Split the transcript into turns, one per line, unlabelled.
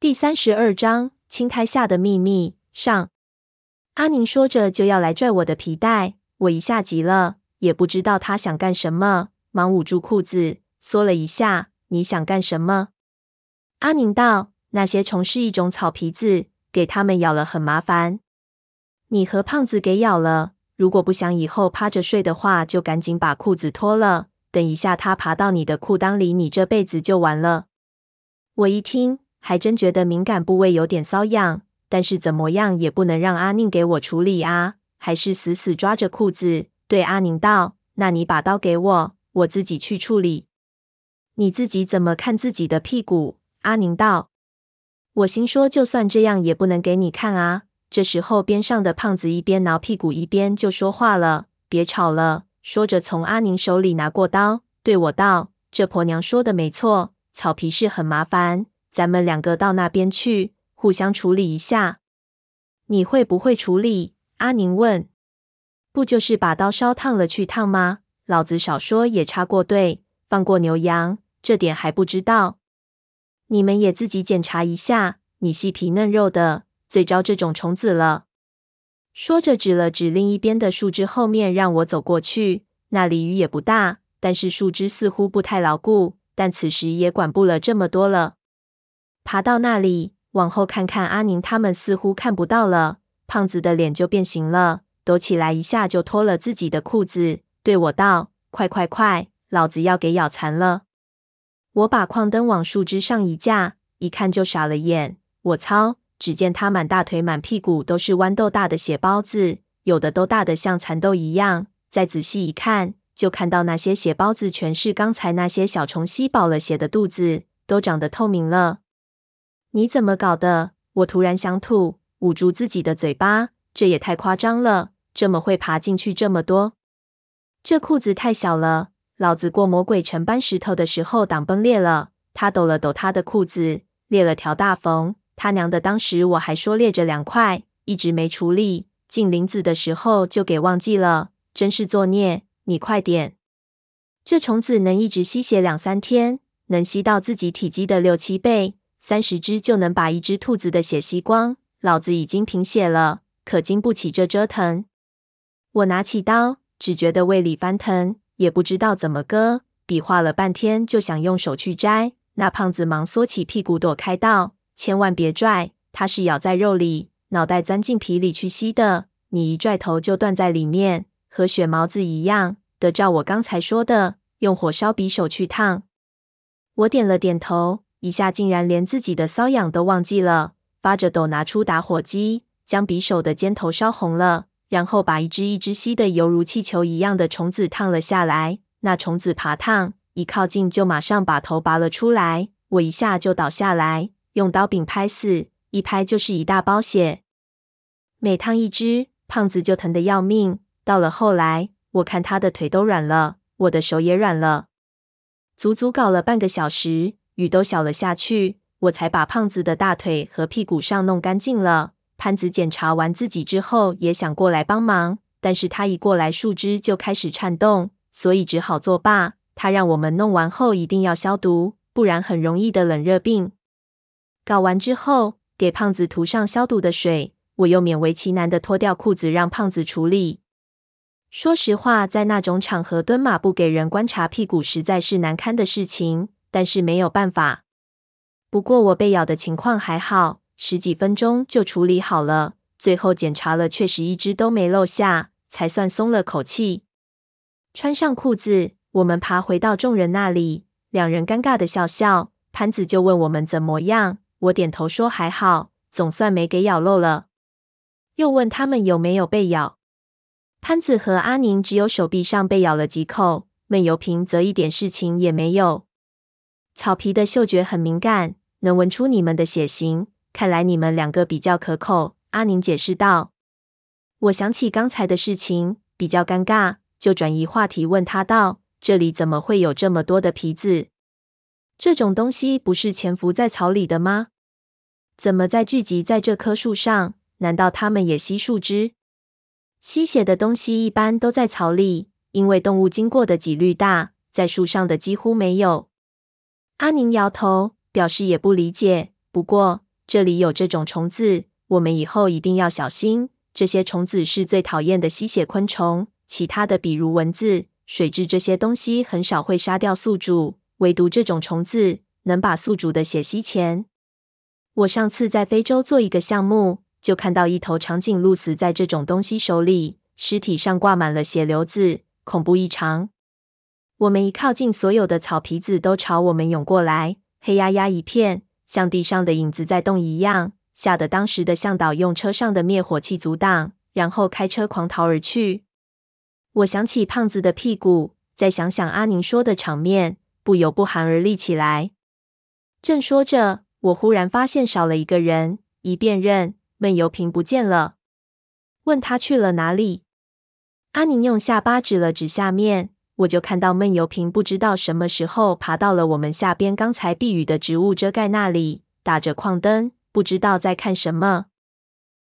第三十二章青苔下的秘密上。阿宁说着就要来拽我的皮带，我一下急了，也不知道他想干什么，忙捂住裤子，缩了一下。你想干什么？阿宁道：“那些虫是一种草皮子，给它们咬了很麻烦。你和胖子给咬了，如果不想以后趴着睡的话，就赶紧把裤子脱了。等一下他爬到你的裤裆里，你这辈子就完了。”我一听。还真觉得敏感部位有点瘙痒，但是怎么样也不能让阿宁给我处理啊，还是死死抓着裤子，对阿宁道：“那你把刀给我，我自己去处理。”你自己怎么看自己的屁股？阿宁道。我心说，就算这样也不能给你看啊。这时候，边上的胖子一边挠屁股一边就说话了：“别吵了。”说着，从阿宁手里拿过刀，对我道：“这婆娘说的没错，草皮是很麻烦。”咱们两个到那边去，互相处理一下。你会不会处理？阿宁问。不就是把刀烧烫了去烫吗？老子少说也插过队，放过牛羊，这点还不知道？你们也自己检查一下。你细皮嫩肉的，最招这种虫子了。说着指了指另一边的树枝后面，让我走过去。那里雨也不大，但是树枝似乎不太牢固。但此时也管不了这么多了。爬到那里，往后看看，阿宁他们似乎看不到了。胖子的脸就变形了，抖起来一下就脱了自己的裤子，对我道：“快快快，老子要给咬残了！”我把矿灯往树枝上一架，一看就傻了眼。我操！只见他满大腿、满屁股都是豌豆大的血包子，有的都大的像蚕豆一样。再仔细一看，就看到那些血包子全是刚才那些小虫吸饱了血的肚子，都长得透明了。你怎么搞的？我突然想吐，捂住自己的嘴巴。这也太夸张了，这么会爬进去这么多？这裤子太小了，老子过魔鬼城搬石头的时候挡崩裂了。他抖了抖他的裤子，裂了条大缝。他娘的，当时我还说裂着两块，一直没处理。进林子的时候就给忘记了，真是作孽！你快点，这虫子能一直吸血两三天，能吸到自己体积的六七倍。三十只就能把一只兔子的血吸光，老子已经贫血了，可经不起这折腾。我拿起刀，只觉得胃里翻腾，也不知道怎么割，比划了半天，就想用手去摘。那胖子忙缩起屁股躲开道：“千万别拽，它是咬在肉里，脑袋钻进皮里去吸的，你一拽头就断在里面，和血毛子一样。得照我刚才说的，用火烧匕首去烫。”我点了点头。一下竟然连自己的瘙痒都忘记了，发着抖拿出打火机，将匕首的尖头烧红了，然后把一只一只吸的犹如气球一样的虫子烫了下来。那虫子爬烫，一靠近就马上把头拔了出来。我一下就倒下来，用刀柄拍死，一拍就是一大包血。每烫一只，胖子就疼得要命。到了后来，我看他的腿都软了，我的手也软了，足足搞了半个小时。雨都小了下去，我才把胖子的大腿和屁股上弄干净了。潘子检查完自己之后，也想过来帮忙，但是他一过来，树枝就开始颤动，所以只好作罢。他让我们弄完后一定要消毒，不然很容易得冷热病。搞完之后，给胖子涂上消毒的水，我又勉为其难的脱掉裤子让胖子处理。说实话，在那种场合蹲马步给人观察屁股，实在是难堪的事情。但是没有办法。不过我被咬的情况还好，十几分钟就处理好了。最后检查了，确实一只都没漏下，才算松了口气。穿上裤子，我们爬回到众人那里，两人尴尬的笑笑。潘子就问我们怎么样，我点头说还好，总算没给咬漏了。又问他们有没有被咬。潘子和阿宁只有手臂上被咬了几口，闷油瓶则一点事情也没有。草皮的嗅觉很敏感，能闻出你们的血型。看来你们两个比较可口。”阿宁解释道。我想起刚才的事情，比较尴尬，就转移话题问他道：“这里怎么会有这么多的皮子？这种东西不是潜伏在草里的吗？怎么在聚集在这棵树上？难道它们也吸树枝？吸血的东西一般都在草里，因为动物经过的几率大，在树上的几乎没有。”阿宁摇头，表示也不理解。不过这里有这种虫子，我们以后一定要小心。这些虫子是最讨厌的吸血昆虫，其他的比如蚊子、水蛭这些东西很少会杀掉宿主，唯独这种虫子能把宿主的血吸钱。我上次在非洲做一个项目，就看到一头长颈鹿死在这种东西手里，尸体上挂满了血瘤子，恐怖异常。我们一靠近，所有的草皮子都朝我们涌过来，黑压压一片，像地上的影子在动一样，吓得当时的向导用车上的灭火器阻挡，然后开车狂逃而去。我想起胖子的屁股，再想想阿宁说的场面，不由不寒而栗起来。正说着，我忽然发现少了一个人，一辨认。闷油瓶不见了，问他去了哪里？阿宁用下巴指了指下面，我就看到闷油瓶不知道什么时候爬到了我们下边刚才避雨的植物遮盖那里，打着矿灯，不知道在看什么。